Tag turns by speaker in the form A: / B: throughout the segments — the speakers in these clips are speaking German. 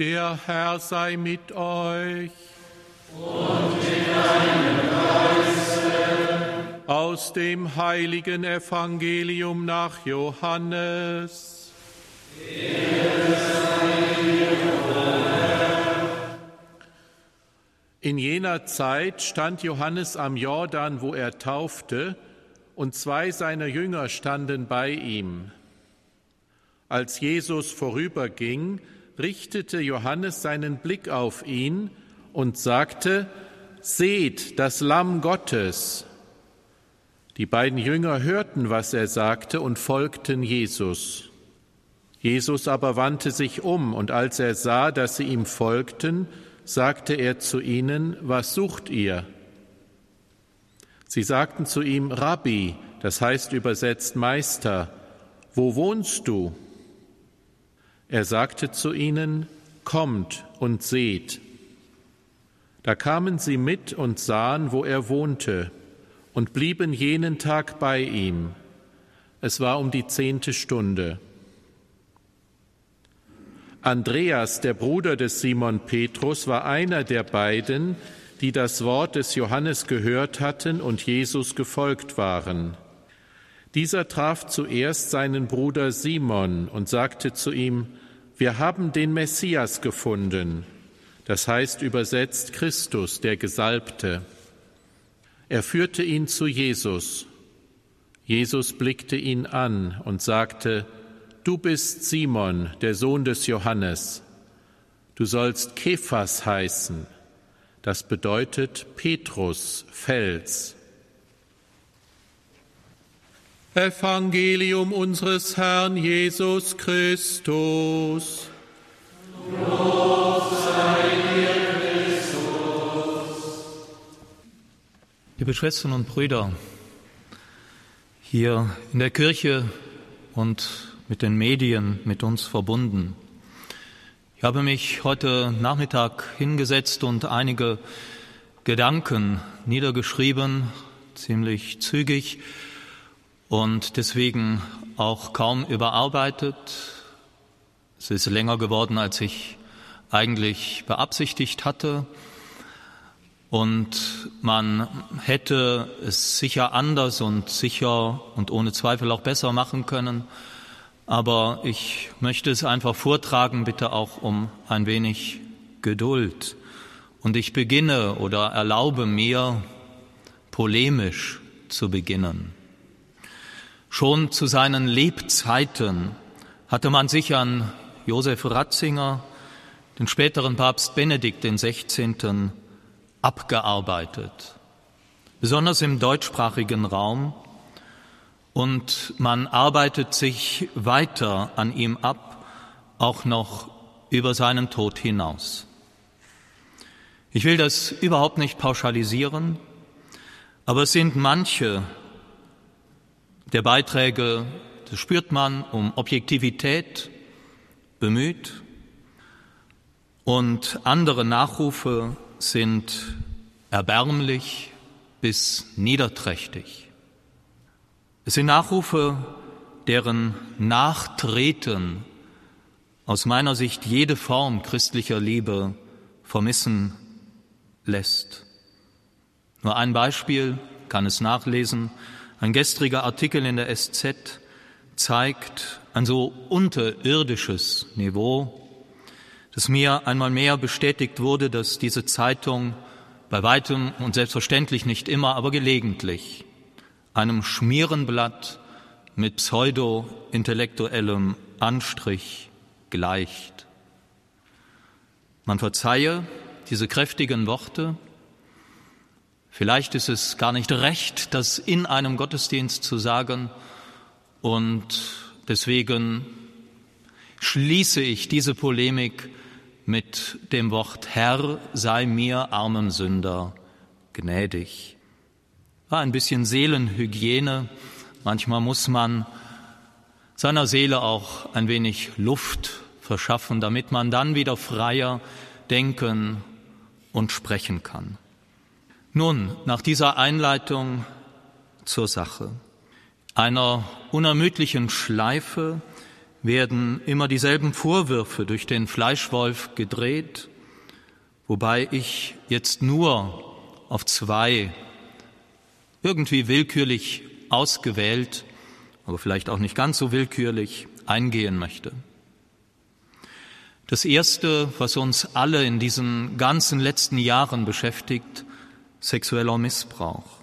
A: Der Herr sei mit euch.
B: Und mit deinem Geiste.
A: Aus dem heiligen Evangelium nach Johannes. In jener Zeit stand Johannes am Jordan, wo er taufte, und zwei seiner Jünger standen bei ihm. Als Jesus vorüberging, richtete Johannes seinen Blick auf ihn und sagte, Seht das Lamm Gottes. Die beiden Jünger hörten, was er sagte, und folgten Jesus. Jesus aber wandte sich um, und als er sah, dass sie ihm folgten, sagte er zu ihnen, Was sucht ihr? Sie sagten zu ihm, Rabbi, das heißt übersetzt Meister, wo wohnst du? Er sagte zu ihnen, Kommt und seht. Da kamen sie mit und sahen, wo er wohnte, und blieben jenen Tag bei ihm. Es war um die zehnte Stunde. Andreas, der Bruder des Simon Petrus, war einer der beiden, die das Wort des Johannes gehört hatten und Jesus gefolgt waren. Dieser traf zuerst seinen Bruder Simon und sagte zu ihm, wir haben den Messias gefunden, das heißt übersetzt Christus, der Gesalbte. Er führte ihn zu Jesus. Jesus blickte ihn an und sagte, Du bist Simon, der Sohn des Johannes. Du sollst Kephas heißen. Das bedeutet Petrus, Fels. Evangelium unseres Herrn Jesus Christus.
B: Lob sei dir, Christus.
C: Liebe Schwestern und Brüder, hier in der Kirche und mit den Medien mit uns verbunden. Ich habe mich heute Nachmittag hingesetzt und einige Gedanken niedergeschrieben, ziemlich zügig, und deswegen auch kaum überarbeitet. Es ist länger geworden, als ich eigentlich beabsichtigt hatte. Und man hätte es sicher anders und sicher und ohne Zweifel auch besser machen können. Aber ich möchte es einfach vortragen, bitte auch um ein wenig Geduld. Und ich beginne oder erlaube mir, polemisch zu beginnen. Schon zu seinen Lebzeiten hatte man sich an Josef Ratzinger, den späteren Papst Benedikt XVI., abgearbeitet, besonders im deutschsprachigen Raum, und man arbeitet sich weiter an ihm ab, auch noch über seinen Tod hinaus. Ich will das überhaupt nicht pauschalisieren, aber es sind manche der Beiträge, das spürt man, um Objektivität bemüht und andere Nachrufe sind erbärmlich bis niederträchtig. Es sind Nachrufe, deren Nachtreten aus meiner Sicht jede Form christlicher Liebe vermissen lässt. Nur ein Beispiel kann es nachlesen ein gestriger Artikel in der SZ zeigt ein so unterirdisches Niveau, dass mir einmal mehr bestätigt wurde, dass diese Zeitung bei weitem und selbstverständlich nicht immer, aber gelegentlich einem Schmierenblatt mit pseudo-intellektuellem Anstrich gleicht. Man verzeihe diese kräftigen Worte, Vielleicht ist es gar nicht recht, das in einem Gottesdienst zu sagen und deswegen schließe ich diese Polemik mit dem Wort Herr sei mir armem Sünder gnädig. War ein bisschen Seelenhygiene. Manchmal muss man seiner Seele auch ein wenig Luft verschaffen, damit man dann wieder freier denken und sprechen kann. Nun, nach dieser Einleitung zur Sache, einer unermüdlichen Schleife, werden immer dieselben Vorwürfe durch den Fleischwolf gedreht, wobei ich jetzt nur auf zwei irgendwie willkürlich ausgewählt, aber vielleicht auch nicht ganz so willkürlich eingehen möchte. Das Erste, was uns alle in diesen ganzen letzten Jahren beschäftigt, sexueller Missbrauch.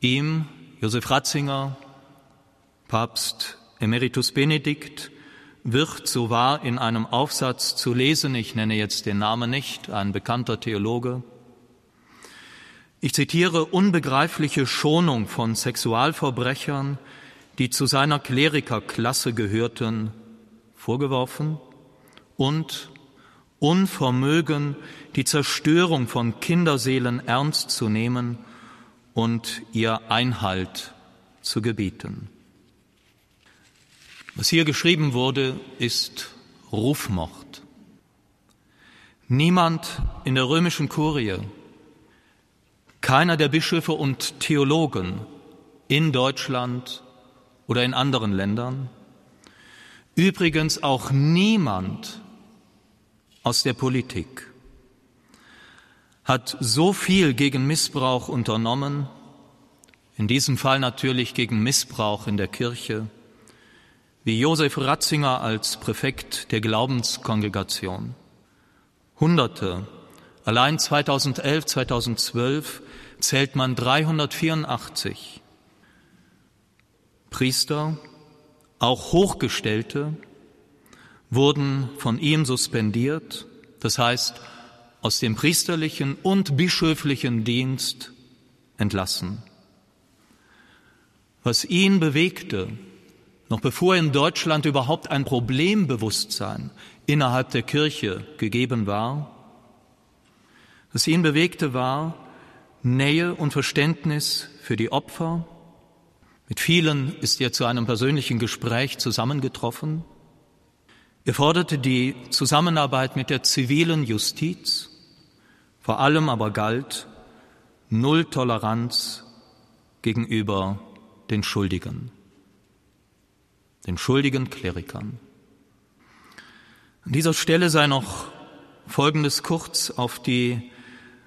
C: Ihm, Josef Ratzinger, Papst Emeritus Benedikt, wird, so war in einem Aufsatz zu lesen, ich nenne jetzt den Namen nicht, ein bekannter Theologe, ich zitiere unbegreifliche Schonung von Sexualverbrechern, die zu seiner Klerikerklasse gehörten, vorgeworfen und Unvermögen, die Zerstörung von Kinderseelen ernst zu nehmen und ihr Einhalt zu gebieten. Was hier geschrieben wurde, ist Rufmord. Niemand in der römischen Kurie, keiner der Bischöfe und Theologen in Deutschland oder in anderen Ländern, übrigens auch niemand aus der Politik. Hat so viel gegen Missbrauch unternommen, in diesem Fall natürlich gegen Missbrauch in der Kirche, wie Josef Ratzinger als Präfekt der Glaubenskongregation. Hunderte, allein 2011, 2012 zählt man 384 Priester, auch Hochgestellte, wurden von ihm suspendiert, das heißt aus dem priesterlichen und bischöflichen Dienst entlassen. Was ihn bewegte, noch bevor in Deutschland überhaupt ein Problembewusstsein innerhalb der Kirche gegeben war, was ihn bewegte war Nähe und Verständnis für die Opfer. Mit vielen ist er zu einem persönlichen Gespräch zusammengetroffen. Er forderte die Zusammenarbeit mit der zivilen Justiz, vor allem aber galt Null Toleranz gegenüber den Schuldigen, den schuldigen Klerikern. An dieser Stelle sei noch Folgendes kurz auf die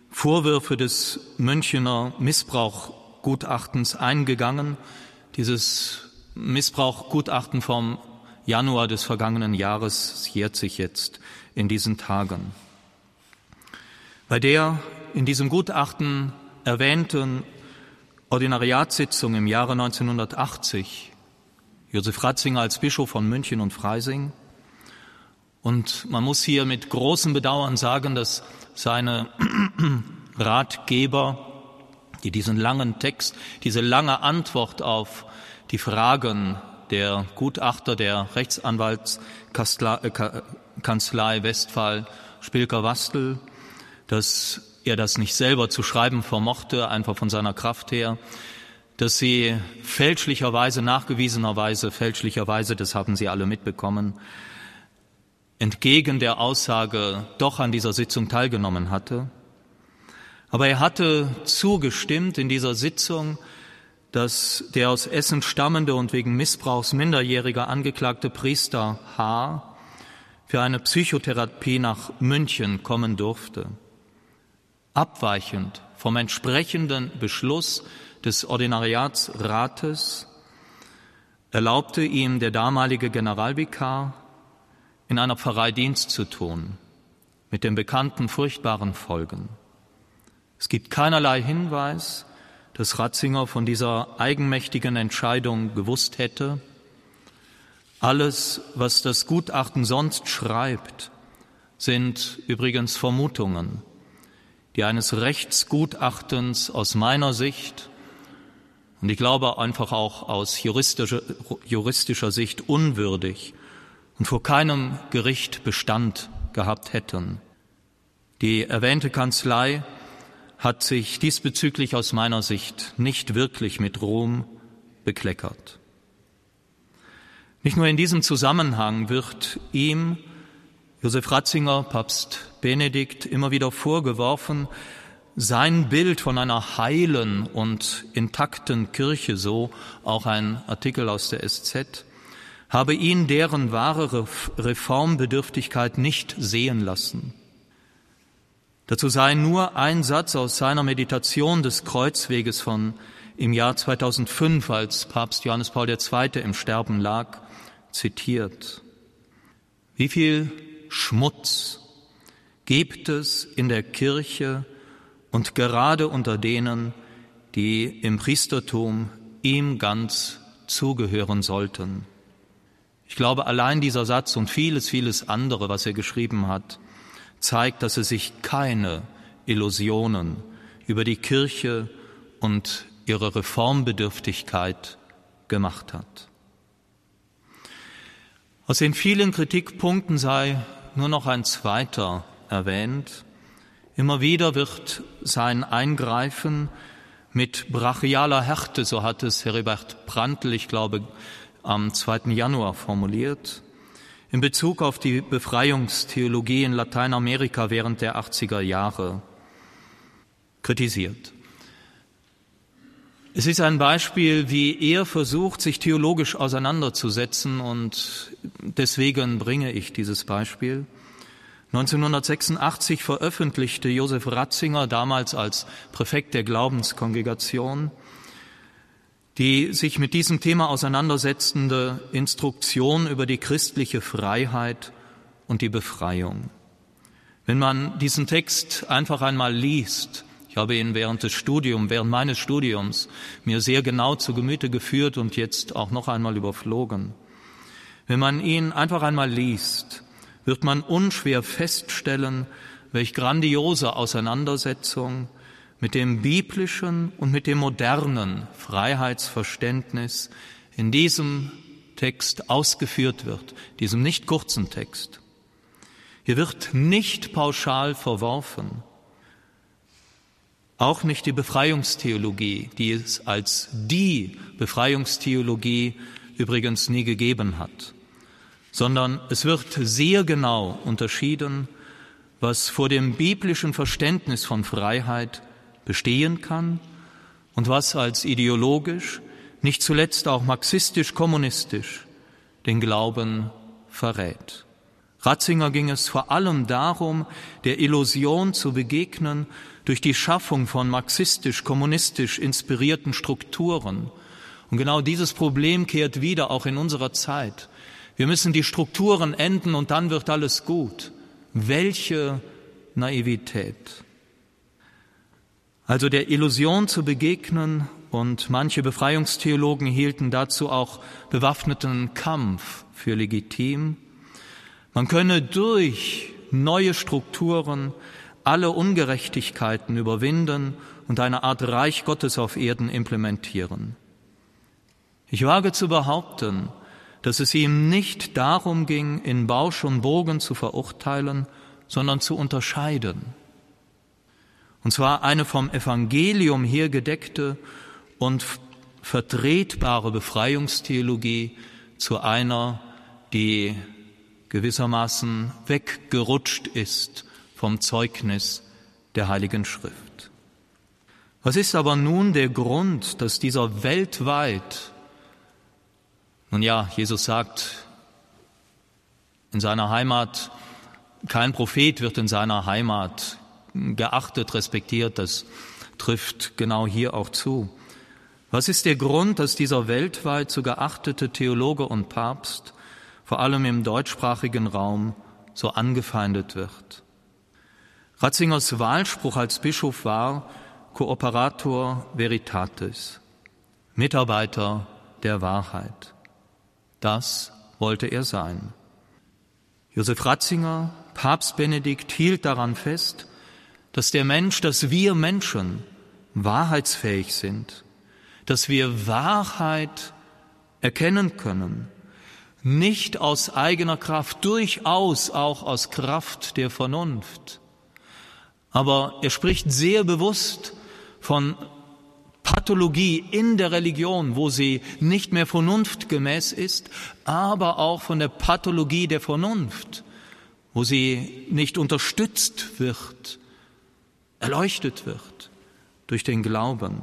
C: Vorwürfe des Münchener Missbrauchgutachtens eingegangen. Dieses Missbrauchgutachten vom Januar des vergangenen Jahres jährt sich jetzt in diesen Tagen. Bei der in diesem Gutachten erwähnten Ordinariatssitzung im Jahre 1980 Josef Ratzinger als Bischof von München und Freising. Und man muss hier mit großem Bedauern sagen, dass seine Ratgeber, die diesen langen Text, diese lange Antwort auf die Fragen der Gutachter der Rechtsanwaltskanzlei Westphal Spilker-Wastel, dass er das nicht selber zu schreiben vermochte, einfach von seiner Kraft her, dass sie fälschlicherweise, nachgewiesenerweise, fälschlicherweise, das haben Sie alle mitbekommen, entgegen der Aussage doch an dieser Sitzung teilgenommen hatte. Aber er hatte zugestimmt in dieser Sitzung, dass der aus Essen stammende und wegen Missbrauchs minderjähriger angeklagte Priester H. für eine Psychotherapie nach München kommen durfte. Abweichend vom entsprechenden Beschluss des Ordinariatsrates erlaubte ihm der damalige Generalvikar in einer Pfarrei Dienst zu tun, mit den bekannten furchtbaren Folgen. Es gibt keinerlei Hinweis, dass Ratzinger von dieser eigenmächtigen Entscheidung gewusst hätte. Alles, was das Gutachten sonst schreibt, sind übrigens Vermutungen, die eines Rechtsgutachtens aus meiner Sicht und ich glaube einfach auch aus juristischer, juristischer Sicht unwürdig und vor keinem Gericht Bestand gehabt hätten. Die erwähnte Kanzlei hat sich diesbezüglich aus meiner Sicht nicht wirklich mit Ruhm bekleckert. Nicht nur in diesem Zusammenhang wird ihm, Josef Ratzinger, Papst Benedikt, immer wieder vorgeworfen, sein Bild von einer heilen und intakten Kirche, so auch ein Artikel aus der SZ, habe ihn deren wahre Reformbedürftigkeit nicht sehen lassen. Dazu sei nur ein Satz aus seiner Meditation des Kreuzweges von im Jahr 2005, als Papst Johannes Paul II. im Sterben lag, zitiert. Wie viel Schmutz gibt es in der Kirche und gerade unter denen, die im Priestertum ihm ganz zugehören sollten. Ich glaube, allein dieser Satz und vieles, vieles andere, was er geschrieben hat, zeigt, dass er sich keine Illusionen über die Kirche und ihre Reformbedürftigkeit gemacht hat. Aus den vielen Kritikpunkten sei nur noch ein zweiter erwähnt. Immer wieder wird sein Eingreifen mit brachialer Härte, so hat es Heribert Brandl, ich glaube, am 2. Januar formuliert, in Bezug auf die Befreiungstheologie in Lateinamerika während der 80er Jahre kritisiert. Es ist ein Beispiel, wie er versucht, sich theologisch auseinanderzusetzen und deswegen bringe ich dieses Beispiel. 1986 veröffentlichte Josef Ratzinger, damals als Präfekt der Glaubenskongregation, die sich mit diesem Thema auseinandersetzende Instruktion über die christliche Freiheit und die Befreiung. Wenn man diesen Text einfach einmal liest, ich habe ihn während des Studiums, während meines Studiums mir sehr genau zu Gemüte geführt und jetzt auch noch einmal überflogen. Wenn man ihn einfach einmal liest, wird man unschwer feststellen, welch grandiose Auseinandersetzung mit dem biblischen und mit dem modernen Freiheitsverständnis in diesem Text ausgeführt wird, diesem nicht kurzen Text. Hier wird nicht pauschal verworfen, auch nicht die Befreiungstheologie, die es als die Befreiungstheologie übrigens nie gegeben hat, sondern es wird sehr genau unterschieden, was vor dem biblischen Verständnis von Freiheit bestehen kann und was als ideologisch, nicht zuletzt auch marxistisch-kommunistisch den Glauben verrät. Ratzinger ging es vor allem darum, der Illusion zu begegnen durch die Schaffung von marxistisch-kommunistisch inspirierten Strukturen. Und genau dieses Problem kehrt wieder auch in unserer Zeit. Wir müssen die Strukturen enden und dann wird alles gut. Welche Naivität. Also der Illusion zu begegnen und manche Befreiungstheologen hielten dazu auch bewaffneten Kampf für legitim. Man könne durch neue Strukturen alle Ungerechtigkeiten überwinden und eine Art Reich Gottes auf Erden implementieren. Ich wage zu behaupten, dass es ihm nicht darum ging, in Bausch und Bogen zu verurteilen, sondern zu unterscheiden. Und zwar eine vom Evangelium her gedeckte und vertretbare Befreiungstheologie zu einer, die gewissermaßen weggerutscht ist vom Zeugnis der Heiligen Schrift. Was ist aber nun der Grund, dass dieser weltweit, nun ja, Jesus sagt in seiner Heimat, kein Prophet wird in seiner Heimat geachtet, respektiert, das trifft genau hier auch zu. Was ist der Grund, dass dieser weltweit so geachtete Theologe und Papst vor allem im deutschsprachigen Raum so angefeindet wird? Ratzingers Wahlspruch als Bischof war Cooperator Veritatis, Mitarbeiter der Wahrheit. Das wollte er sein. Josef Ratzinger, Papst Benedikt hielt daran fest, dass der Mensch, dass wir Menschen wahrheitsfähig sind, dass wir Wahrheit erkennen können, nicht aus eigener Kraft, durchaus auch aus Kraft der Vernunft, aber er spricht sehr bewusst von Pathologie in der Religion, wo sie nicht mehr vernunftgemäß ist, aber auch von der Pathologie der Vernunft, wo sie nicht unterstützt wird, erleuchtet wird durch den Glauben.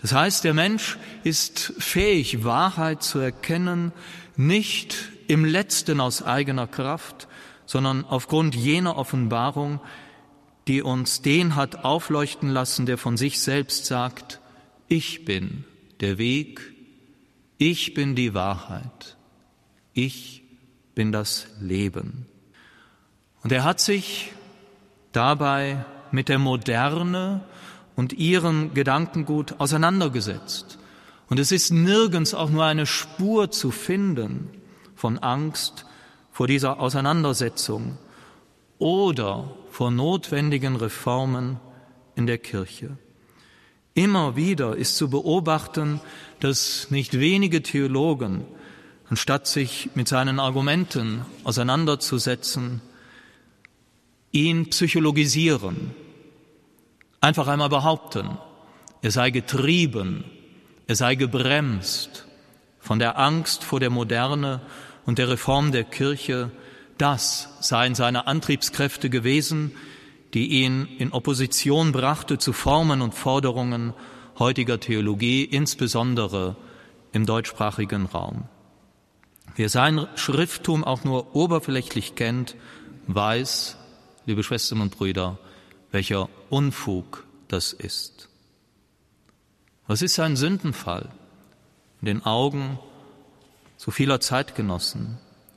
C: Das heißt, der Mensch ist fähig, Wahrheit zu erkennen, nicht im letzten aus eigener Kraft, sondern aufgrund jener Offenbarung, die uns den hat aufleuchten lassen, der von sich selbst sagt, ich bin der Weg, ich bin die Wahrheit, ich bin das Leben. Und er hat sich dabei mit der Moderne und ihrem Gedankengut auseinandergesetzt. Und es ist nirgends auch nur eine Spur zu finden von Angst vor dieser Auseinandersetzung oder vor notwendigen Reformen in der Kirche. Immer wieder ist zu beobachten, dass nicht wenige Theologen, anstatt sich mit seinen Argumenten auseinanderzusetzen, ihn psychologisieren, einfach einmal behaupten, er sei getrieben, er sei gebremst von der Angst vor der Moderne und der Reform der Kirche, das seien seine Antriebskräfte gewesen, die ihn in Opposition brachte zu Formen und Forderungen heutiger Theologie, insbesondere im deutschsprachigen Raum. Wer sein Schrifttum auch nur oberflächlich kennt, weiß, liebe Schwestern und Brüder, welcher Unfug das ist. Was ist ein Sündenfall in den Augen so vieler Zeitgenossen?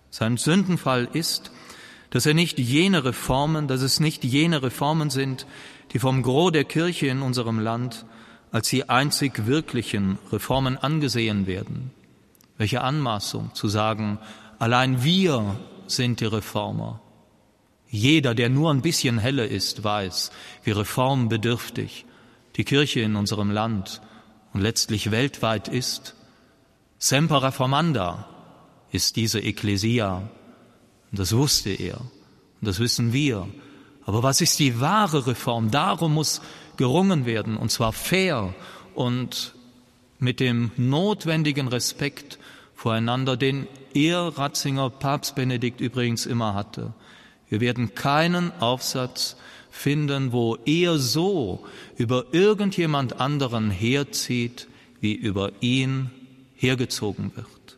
C: Sein Sündenfall ist, dass er nicht jene Reformen, dass es nicht jene Reformen sind, die vom Gros der Kirche in unserem Land als die einzig wirklichen Reformen angesehen werden. Welche Anmaßung zu sagen, allein wir sind die Reformer. Jeder, der nur ein bisschen helle ist, weiß, wie reformbedürftig die Kirche in unserem Land und letztlich weltweit ist. Semper reformanda ist diese Ekklesia, und das wusste er. Und das wissen wir. Aber was ist die wahre Reform? Darum muss gerungen werden, und zwar fair und mit dem notwendigen Respekt voreinander, den er, Ratzinger, Papst Benedikt übrigens immer hatte. Wir werden keinen Aufsatz finden, wo er so über irgendjemand anderen herzieht, wie über ihn hergezogen wird.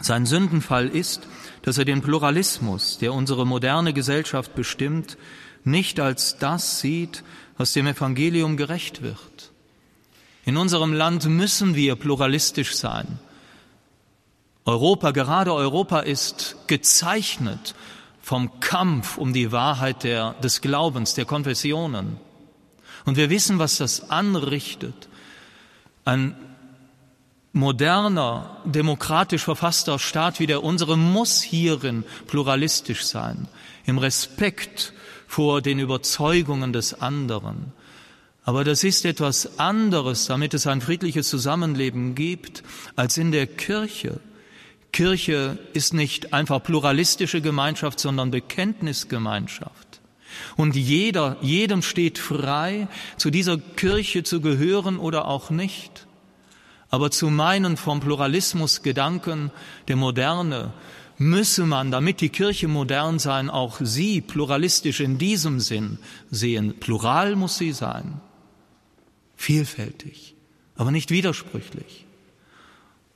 C: Sein Sündenfall ist, dass er den Pluralismus, der unsere moderne Gesellschaft bestimmt, nicht als das sieht, was dem Evangelium gerecht wird. In unserem Land müssen wir pluralistisch sein. Europa, gerade Europa ist gezeichnet vom Kampf um die Wahrheit der, des Glaubens, der Konfessionen. Und wir wissen, was das anrichtet. Ein moderner, demokratisch verfasster Staat wie der unsere muss hierin pluralistisch sein, im Respekt vor den Überzeugungen des anderen. Aber das ist etwas anderes, damit es ein friedliches Zusammenleben gibt, als in der Kirche. Kirche ist nicht einfach pluralistische Gemeinschaft, sondern Bekenntnisgemeinschaft. Und jeder, jedem steht frei, zu dieser Kirche zu gehören oder auch nicht. Aber zu meinen vom Pluralismus Gedanken der Moderne müsse man, damit die Kirche modern sein, auch sie pluralistisch in diesem Sinn sehen. Plural muss sie sein, vielfältig, aber nicht widersprüchlich.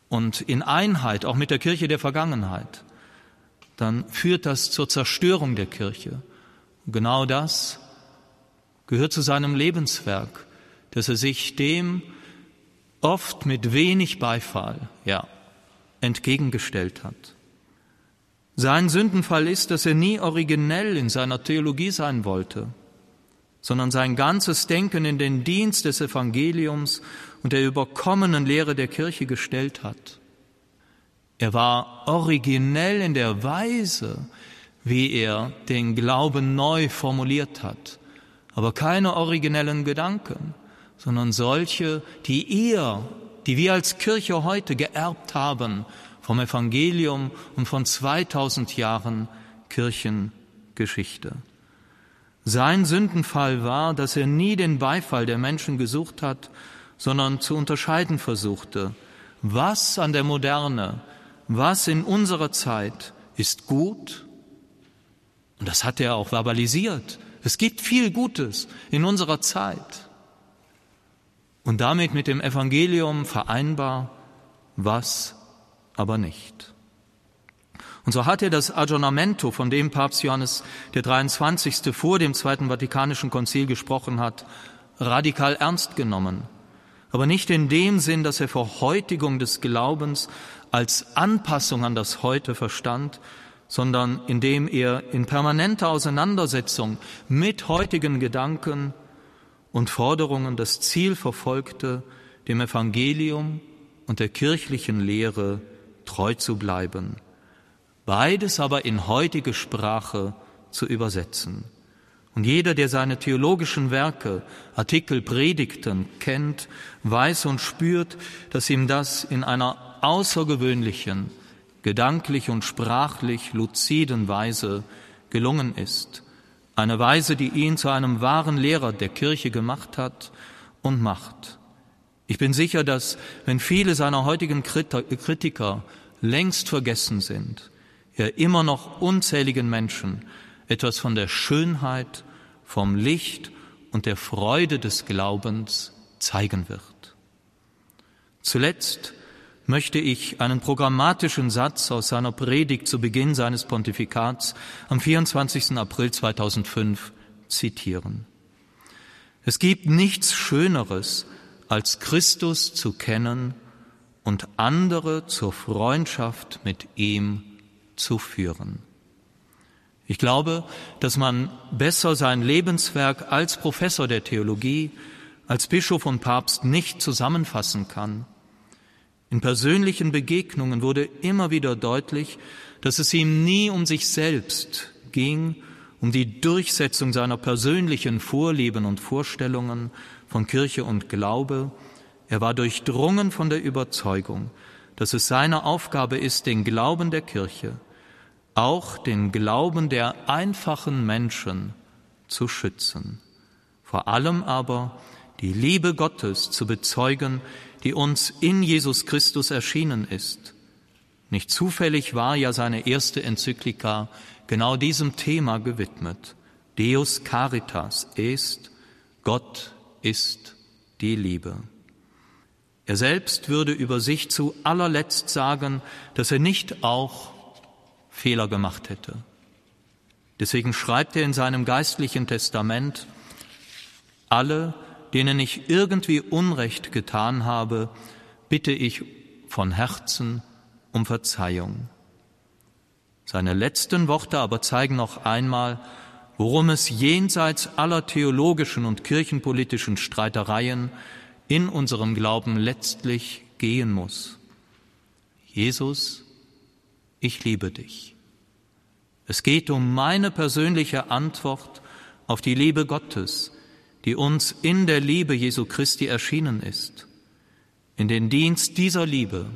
C: Und in Einheit, auch mit der Kirche der Vergangenheit, dann führt das zur Zerstörung der Kirche. Und genau das gehört zu seinem Lebenswerk, dass er sich dem oft mit wenig Beifall, ja, entgegengestellt hat. Sein Sündenfall ist, dass er nie originell in seiner Theologie sein wollte, sondern sein ganzes Denken in den Dienst des Evangeliums und der überkommenen Lehre der Kirche gestellt hat. Er war originell in der Weise, wie er den Glauben neu formuliert hat, aber keine originellen Gedanken sondern solche, die ihr, die wir als Kirche heute geerbt haben vom Evangelium und von 2000 Jahren Kirchengeschichte. Sein Sündenfall war, dass er nie den Beifall der Menschen gesucht hat, sondern zu unterscheiden versuchte, was an der Moderne, was in unserer Zeit ist gut. Und das hat er auch verbalisiert. Es gibt viel Gutes in unserer Zeit. und damit mit dem Evangelium vereinbar, was aber nicht. Und so hat er das Aggiornamento, von dem Papst Johannes der 23. vor dem Zweiten Vatikanischen Konzil gesprochen hat, radikal ernst genommen. Aber nicht in dem Sinn, dass er Verhäutigung des Glaubens als Anpassung an das Heute verstand, sondern indem er in permanenter Auseinandersetzung mit heutigen Gedanken und Forderungen das Ziel verfolgte, dem Evangelium und der kirchlichen Lehre treu zu bleiben, beides aber in heutige Sprache zu übersetzen. Und jeder, der seine theologischen Werke, Artikel, Predigten kennt, weiß und spürt, dass ihm das in einer außergewöhnlichen, gedanklich und sprachlich luziden Weise gelungen ist. Eine Weise, die ihn zu einem wahren Lehrer der Kirche gemacht hat und macht. Ich bin sicher, dass wenn viele seiner heutigen Kritiker längst vergessen sind, er immer noch unzähligen Menschen etwas von der Schönheit, vom Licht und der Freude des Glaubens zeigen wird. Zuletzt möchte ich einen programmatischen Satz aus seiner Predigt zu Beginn seines Pontifikats am 24. April 2005 zitieren. Es gibt nichts Schöneres, als Christus zu kennen und andere zur Freundschaft mit ihm zu führen. Ich glaube, dass man besser sein Lebenswerk als Professor der Theologie, als Bischof und Papst nicht zusammenfassen kann. In persönlichen Begegnungen wurde immer wieder deutlich, dass es ihm nie um sich selbst ging, um die Durchsetzung seiner persönlichen Vorlieben und Vorstellungen von Kirche und Glaube. Er war durchdrungen von der Überzeugung, dass es seine Aufgabe ist, den Glauben der Kirche, auch den Glauben der einfachen Menschen zu schützen, vor allem aber die Liebe Gottes zu bezeugen, die uns in Jesus Christus erschienen ist. Nicht zufällig war ja seine erste Enzyklika genau diesem Thema gewidmet. Deus Caritas ist, Gott ist die Liebe. Er selbst würde über sich zu allerletzt sagen, dass er nicht auch Fehler gemacht hätte. Deswegen schreibt er in seinem geistlichen Testament, alle, denen ich irgendwie Unrecht getan habe, bitte ich von Herzen um Verzeihung. Seine letzten Worte aber zeigen noch einmal, worum es jenseits aller theologischen und kirchenpolitischen Streitereien in unserem Glauben letztlich gehen muss. Jesus, ich liebe dich. Es geht um meine persönliche Antwort auf die Liebe Gottes, die uns in der Liebe Jesu Christi erschienen ist. In den Dienst dieser Liebe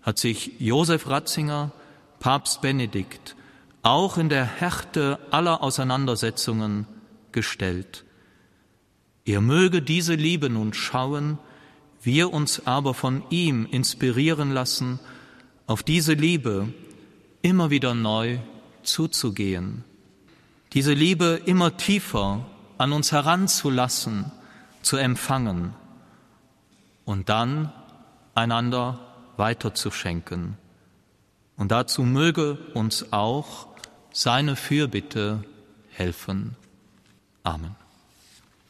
C: hat sich Josef Ratzinger, Papst Benedikt, auch in der Härte aller Auseinandersetzungen gestellt. Er möge diese Liebe nun schauen, wir uns aber von ihm inspirieren lassen, auf diese Liebe immer wieder neu zuzugehen, diese Liebe immer tiefer an uns heranzulassen, zu empfangen und dann einander weiterzuschenken. Und dazu möge uns auch seine Fürbitte helfen. Amen.